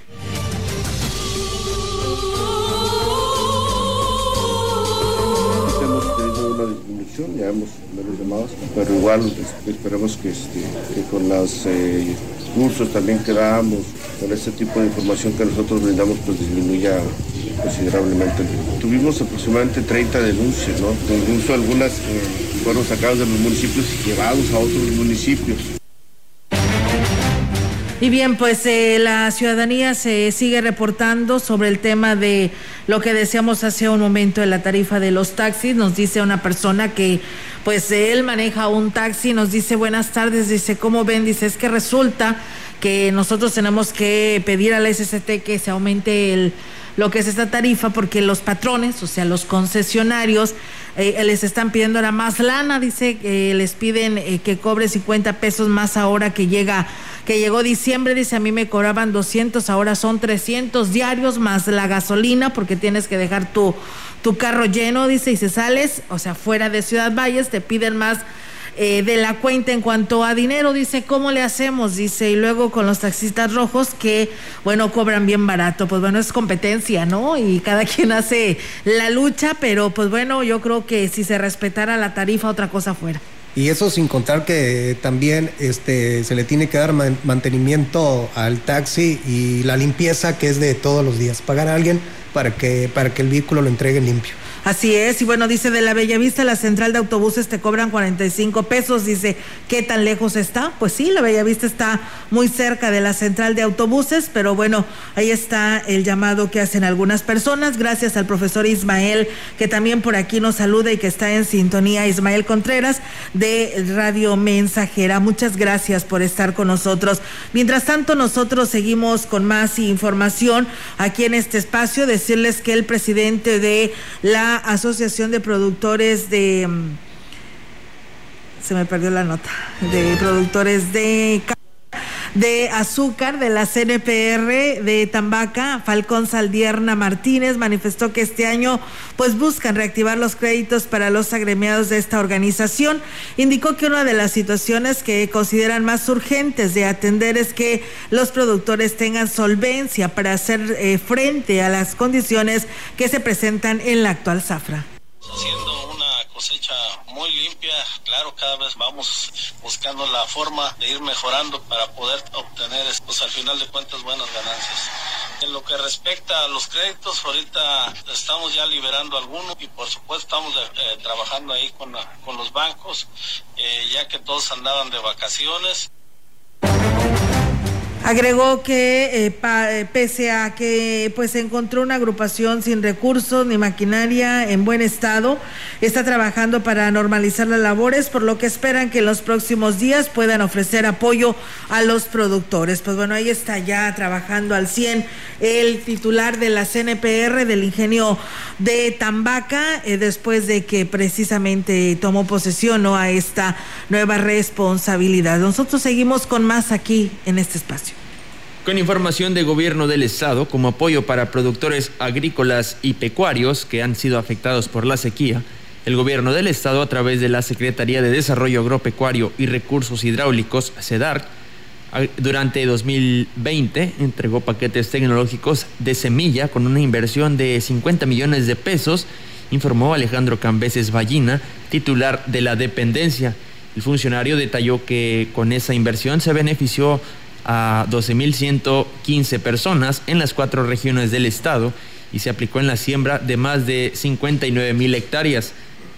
Hemos tenido una disminución, ya hemos menos llamados, pero igual esperemos que, este, que con los eh, cursos también que damos, con este tipo de información que nosotros brindamos, pues disminuya considerablemente. Tuvimos aproximadamente 30 denuncias, ¿no? Incluso algunas eh, fueron sacadas de los municipios y llevados a otros municipios. Y bien, pues eh, la ciudadanía se sigue reportando sobre el tema de lo que decíamos hace un momento de la tarifa de los taxis. Nos dice una persona que pues él maneja un taxi, nos dice buenas tardes, dice, ¿cómo ven? Dice, es que resulta que nosotros tenemos que pedir a la SST que se aumente el lo que es esta tarifa porque los patrones, o sea, los concesionarios, eh, les están pidiendo ahora más lana, dice que les piden eh, que cobre 50 pesos más ahora que llega que llegó diciembre, dice a mí me cobraban 200, ahora son 300 diarios más la gasolina porque tienes que dejar tu tu carro lleno, dice, y si sales, o sea, fuera de Ciudad Valles, te piden más eh, de la cuenta en cuanto a dinero, dice, ¿cómo le hacemos? Dice, y luego con los taxistas rojos que, bueno, cobran bien barato, pues bueno, es competencia, ¿no? Y cada quien hace la lucha, pero pues bueno, yo creo que si se respetara la tarifa, otra cosa fuera. Y eso sin contar que también este, se le tiene que dar mantenimiento al taxi y la limpieza que es de todos los días. Pagar a alguien para que, para que el vehículo lo entregue limpio. Así es, y bueno, dice de la Bellavista, la central de autobuses te cobran 45 pesos, dice, ¿qué tan lejos está? Pues sí, la Bellavista está muy cerca de la central de autobuses, pero bueno, ahí está el llamado que hacen algunas personas, gracias al profesor Ismael, que también por aquí nos saluda y que está en sintonía, Ismael Contreras, de Radio Mensajera. Muchas gracias por estar con nosotros. Mientras tanto, nosotros seguimos con más información aquí en este espacio, decirles que el presidente de la Asociación de Productores de... Mm, se me perdió la nota. De productores de de azúcar de la CNPR de Tambaca, Falcón Saldierna Martínez, manifestó que este año pues buscan reactivar los créditos para los agremiados de esta organización. Indicó que una de las situaciones que consideran más urgentes de atender es que los productores tengan solvencia para hacer eh, frente a las condiciones que se presentan en la actual zafra cosecha muy limpia. Claro, cada vez vamos buscando la forma de ir mejorando para poder obtener, pues al final de cuentas, buenas ganancias. En lo que respecta a los créditos, ahorita estamos ya liberando algunos y por supuesto estamos eh, trabajando ahí con, con los bancos, eh, ya que todos andaban de vacaciones. Agregó que eh, eh, pese a que pues encontró una agrupación sin recursos ni maquinaria en buen estado, está trabajando para normalizar las labores, por lo que esperan que en los próximos días puedan ofrecer apoyo a los productores. Pues bueno, ahí está ya trabajando al 100 el titular de la CNPR del ingenio de Tambaca, eh, después de que precisamente tomó posesión a esta nueva responsabilidad. Nosotros seguimos con más aquí en este espacio. Con información de gobierno del estado como apoyo para productores agrícolas y pecuarios que han sido afectados por la sequía, el gobierno del estado a través de la Secretaría de Desarrollo Agropecuario y Recursos Hidráulicos, CEDAR, durante 2020 entregó paquetes tecnológicos de semilla con una inversión de 50 millones de pesos, informó Alejandro Cambeses Ballina, titular de la dependencia. El funcionario detalló que con esa inversión se benefició a 12.115 personas en las cuatro regiones del estado y se aplicó en la siembra de más de 59.000 hectáreas.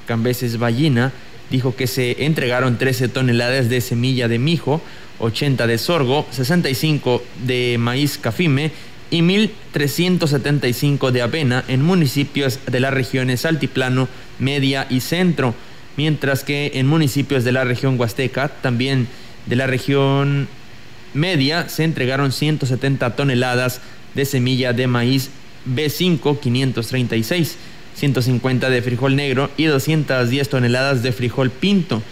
Cambeses Ballina dijo que se entregaron 13 toneladas de semilla de mijo, 80 de sorgo, 65 de maíz cafime y 1.375 de avena en municipios de las regiones Altiplano, Media y Centro, mientras que en municipios de la región Huasteca, también de la región media se entregaron 170 toneladas de semilla de maíz B5 536, 150 de frijol negro y 210 toneladas de frijol pinto.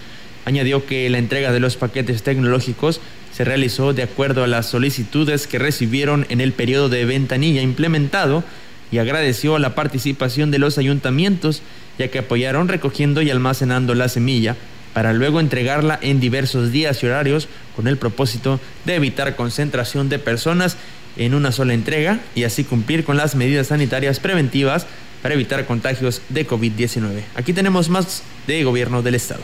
Añadió que la entrega de los paquetes tecnológicos se realizó de acuerdo a las solicitudes que recibieron en el periodo de ventanilla implementado y agradeció la participación de los ayuntamientos ya que apoyaron recogiendo y almacenando la semilla para luego entregarla en diversos días y horarios con el propósito de evitar concentración de personas en una sola entrega y así cumplir con las medidas sanitarias preventivas para evitar contagios de COVID-19. Aquí tenemos más de gobierno del estado.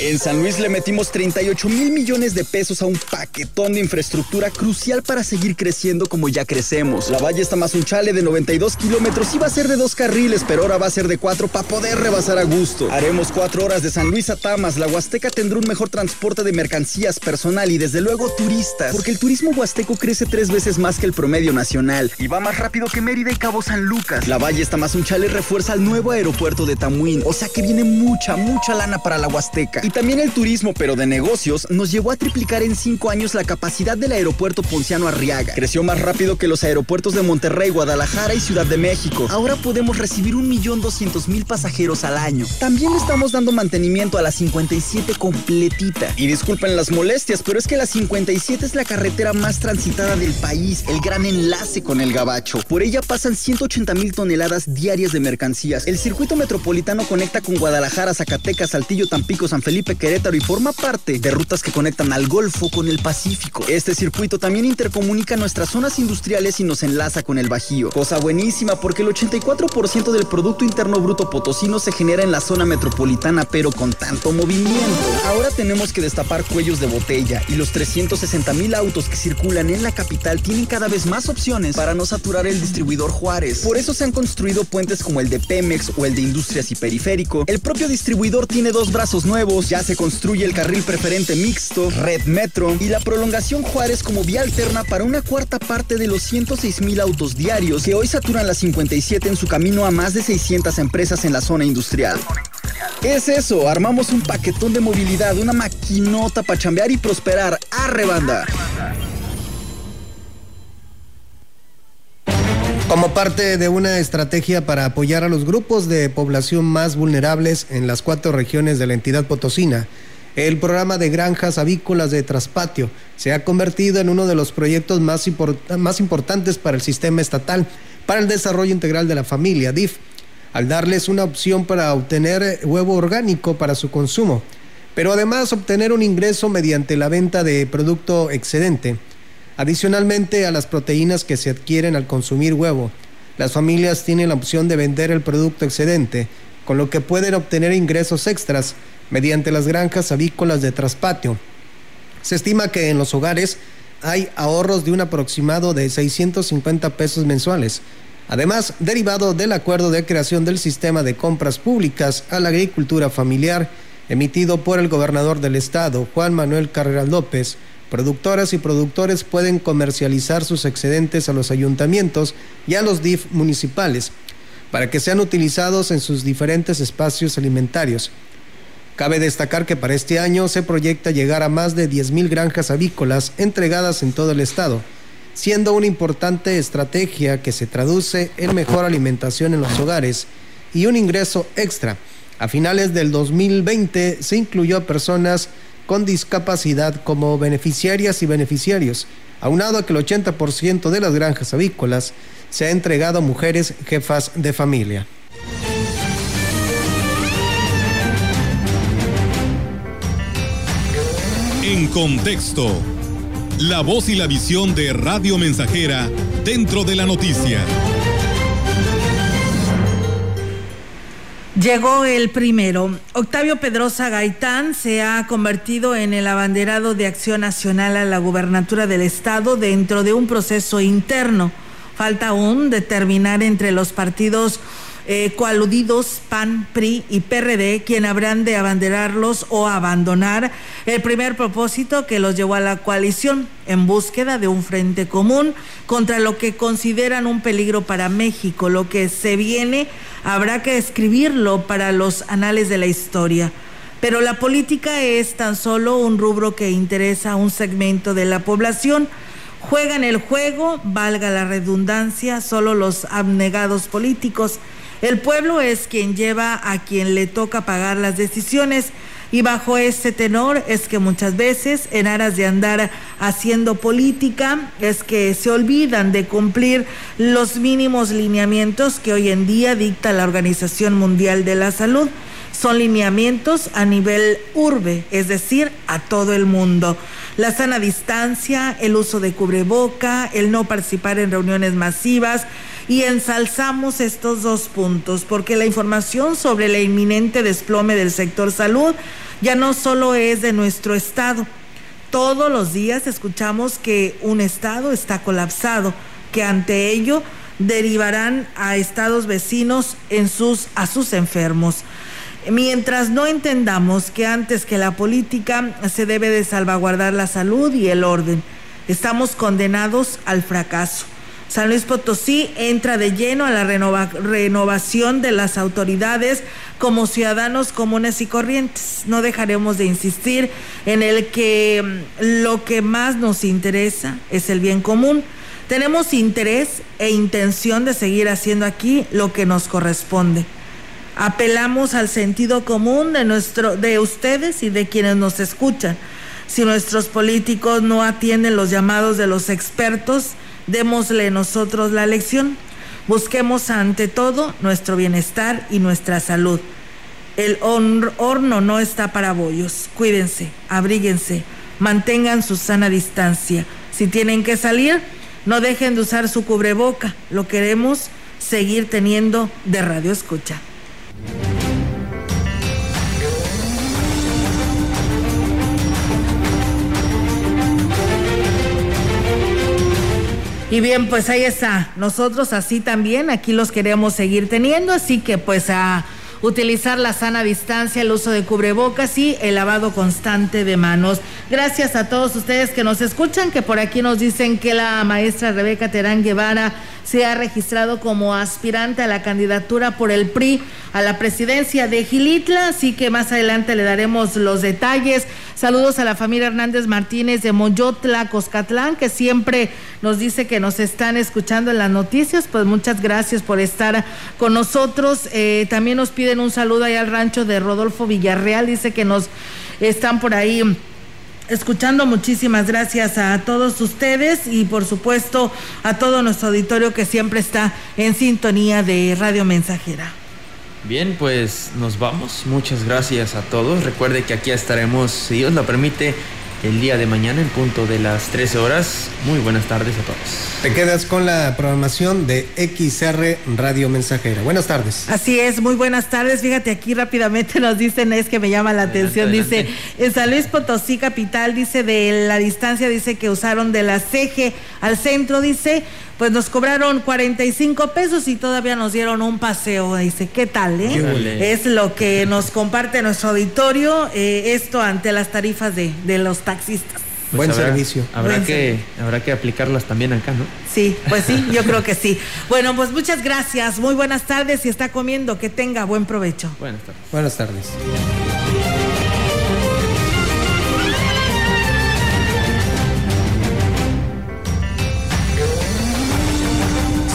En San Luis le metimos 38 mil millones de pesos a un paquetón de infraestructura crucial para seguir creciendo como ya crecemos. La Valle está más un chale de 92 kilómetros, iba a ser de dos carriles, pero ahora va a ser de cuatro para poder rebasar a gusto. Haremos cuatro horas de San Luis a Tamas. La Huasteca tendrá un mejor transporte de mercancías personal y desde luego turistas, porque el turismo huasteco crece tres veces más que el promedio nacional y va más rápido que Mérida y Cabo San Lucas. La Valle está más un chale refuerza el nuevo aeropuerto de Tamuín, o sea que viene mucha, mucha lana para la Huasteca. Y también el turismo, pero de negocios, nos llevó a triplicar en cinco años la capacidad del aeropuerto Ponciano Arriaga. Creció más rápido que los aeropuertos de Monterrey, Guadalajara y Ciudad de México. Ahora podemos recibir un millón doscientos mil pasajeros al año. También estamos dando mantenimiento a la 57 completita. Y disculpen las molestias, pero es que la 57 es la carretera más transitada del país, el gran enlace con el Gabacho. Por ella pasan 180 mil toneladas diarias de mercancías. El circuito metropolitano conecta con Guadalajara, Zacatecas, Saltillo, Tampico, San Felipe Felipe Querétaro y forma parte de rutas que conectan al Golfo con el Pacífico. Este circuito también intercomunica nuestras zonas industriales y nos enlaza con el Bajío. Cosa buenísima porque el 84% del Producto Interno Bruto potosino se genera en la zona metropolitana, pero con tanto movimiento. Ahora tenemos que destapar cuellos de botella y los 360 mil autos que circulan en la capital tienen cada vez más opciones para no saturar el distribuidor Juárez. Por eso se han construido puentes como el de Pemex o el de Industrias y Periférico. El propio distribuidor tiene dos brazos nuevos, ya se construye el carril preferente mixto, red metro y la prolongación Juárez como vía alterna para una cuarta parte de los 106 mil autos diarios que hoy saturan la 57 en su camino a más de 600 empresas en la zona industrial. Es eso, armamos un paquetón de movilidad, una maquinota para chambear y prosperar. ¡Arre, banda! Como parte de una estrategia para apoyar a los grupos de población más vulnerables en las cuatro regiones de la entidad potosina, el programa de granjas avícolas de Traspatio se ha convertido en uno de los proyectos más, más importantes para el sistema estatal para el desarrollo integral de la familia, DIF, al darles una opción para obtener huevo orgánico para su consumo, pero además obtener un ingreso mediante la venta de producto excedente. Adicionalmente a las proteínas que se adquieren al consumir huevo, las familias tienen la opción de vender el producto excedente, con lo que pueden obtener ingresos extras mediante las granjas avícolas de traspatio. Se estima que en los hogares hay ahorros de un aproximado de 650 pesos mensuales. Además, derivado del acuerdo de creación del sistema de compras públicas a la agricultura familiar emitido por el gobernador del estado, Juan Manuel Carreras López, Productoras y productores pueden comercializar sus excedentes a los ayuntamientos y a los DIF municipales para que sean utilizados en sus diferentes espacios alimentarios. Cabe destacar que para este año se proyecta llegar a más de 10.000 granjas avícolas entregadas en todo el estado, siendo una importante estrategia que se traduce en mejor alimentación en los hogares y un ingreso extra. A finales del 2020 se incluyó a personas con discapacidad como beneficiarias y beneficiarios, aunado a que el 80% de las granjas avícolas se ha entregado a mujeres jefas de familia. En contexto, la voz y la visión de Radio Mensajera dentro de la noticia. Llegó el primero. Octavio Pedrosa Gaitán se ha convertido en el abanderado de Acción Nacional a la gubernatura del Estado dentro de un proceso interno. Falta aún determinar entre los partidos eh, coaludidos PAN, PRI y PRD, quien habrán de abanderarlos o abandonar el primer propósito que los llevó a la coalición en búsqueda de un frente común contra lo que consideran un peligro para México. Lo que se viene habrá que escribirlo para los anales de la historia. Pero la política es tan solo un rubro que interesa a un segmento de la población. Juegan el juego, valga la redundancia, solo los abnegados políticos. El pueblo es quien lleva a quien le toca pagar las decisiones y bajo ese tenor es que muchas veces en aras de andar haciendo política es que se olvidan de cumplir los mínimos lineamientos que hoy en día dicta la Organización Mundial de la Salud. Son lineamientos a nivel urbe, es decir, a todo el mundo. La sana distancia, el uso de cubreboca, el no participar en reuniones masivas, y ensalzamos estos dos puntos porque la información sobre el inminente desplome del sector salud ya no solo es de nuestro estado. Todos los días escuchamos que un estado está colapsado, que ante ello derivarán a estados vecinos en sus, a sus enfermos. Mientras no entendamos que antes que la política se debe de salvaguardar la salud y el orden, estamos condenados al fracaso. San Luis Potosí entra de lleno a la renovación de las autoridades como ciudadanos comunes y corrientes. No dejaremos de insistir en el que mm, lo que más nos interesa es el bien común. Tenemos interés e intención de seguir haciendo aquí lo que nos corresponde. Apelamos al sentido común de nuestro de ustedes y de quienes nos escuchan. Si nuestros políticos no atienden los llamados de los expertos, démosle nosotros la lección. Busquemos ante todo nuestro bienestar y nuestra salud. El horno no está para bollos. Cuídense, abríguense, mantengan su sana distancia. Si tienen que salir, no dejen de usar su cubreboca. Lo queremos seguir teniendo de radio escucha. Y bien, pues ahí está. Nosotros así también, aquí los queremos seguir teniendo, así que pues a utilizar la sana distancia, el uso de cubrebocas y el lavado constante de manos. Gracias a todos ustedes que nos escuchan, que por aquí nos dicen que la maestra Rebeca Terán Guevara se ha registrado como aspirante a la candidatura por el PRI a la presidencia de Gilitla, así que más adelante le daremos los detalles. Saludos a la familia Hernández Martínez de Moyotla, Coscatlán, que siempre nos dice que nos están escuchando en las noticias. Pues muchas gracias por estar con nosotros. Eh, también nos piden un saludo ahí al rancho de Rodolfo Villarreal, dice que nos están por ahí escuchando. Muchísimas gracias a todos ustedes y por supuesto a todo nuestro auditorio que siempre está en sintonía de Radio Mensajera. Bien, pues nos vamos. Muchas gracias a todos. Recuerde que aquí estaremos, si Dios lo permite, el día de mañana en punto de las 13 horas. Muy buenas tardes a todos. Te quedas con la programación de XR Radio Mensajera. Buenas tardes. Así es, muy buenas tardes. Fíjate, aquí rápidamente nos dicen, es que me llama la atención, dice, en San Luis Potosí Capital, dice, de la distancia, dice que usaron de la CG al centro, dice, pues nos cobraron 45 pesos y todavía nos dieron un paseo. Dice, ¿qué tal? Eh? Es lo que nos comparte nuestro auditorio, eh, esto ante las tarifas de, de los taxistas. Pues Buen servicio. Habrá Buen que, habrá que aplicarlas también acá, ¿no? Sí, pues sí, yo creo que sí. Bueno, pues muchas gracias, muy buenas tardes y está comiendo, que tenga buen provecho. Buenas tardes. Buenas tardes.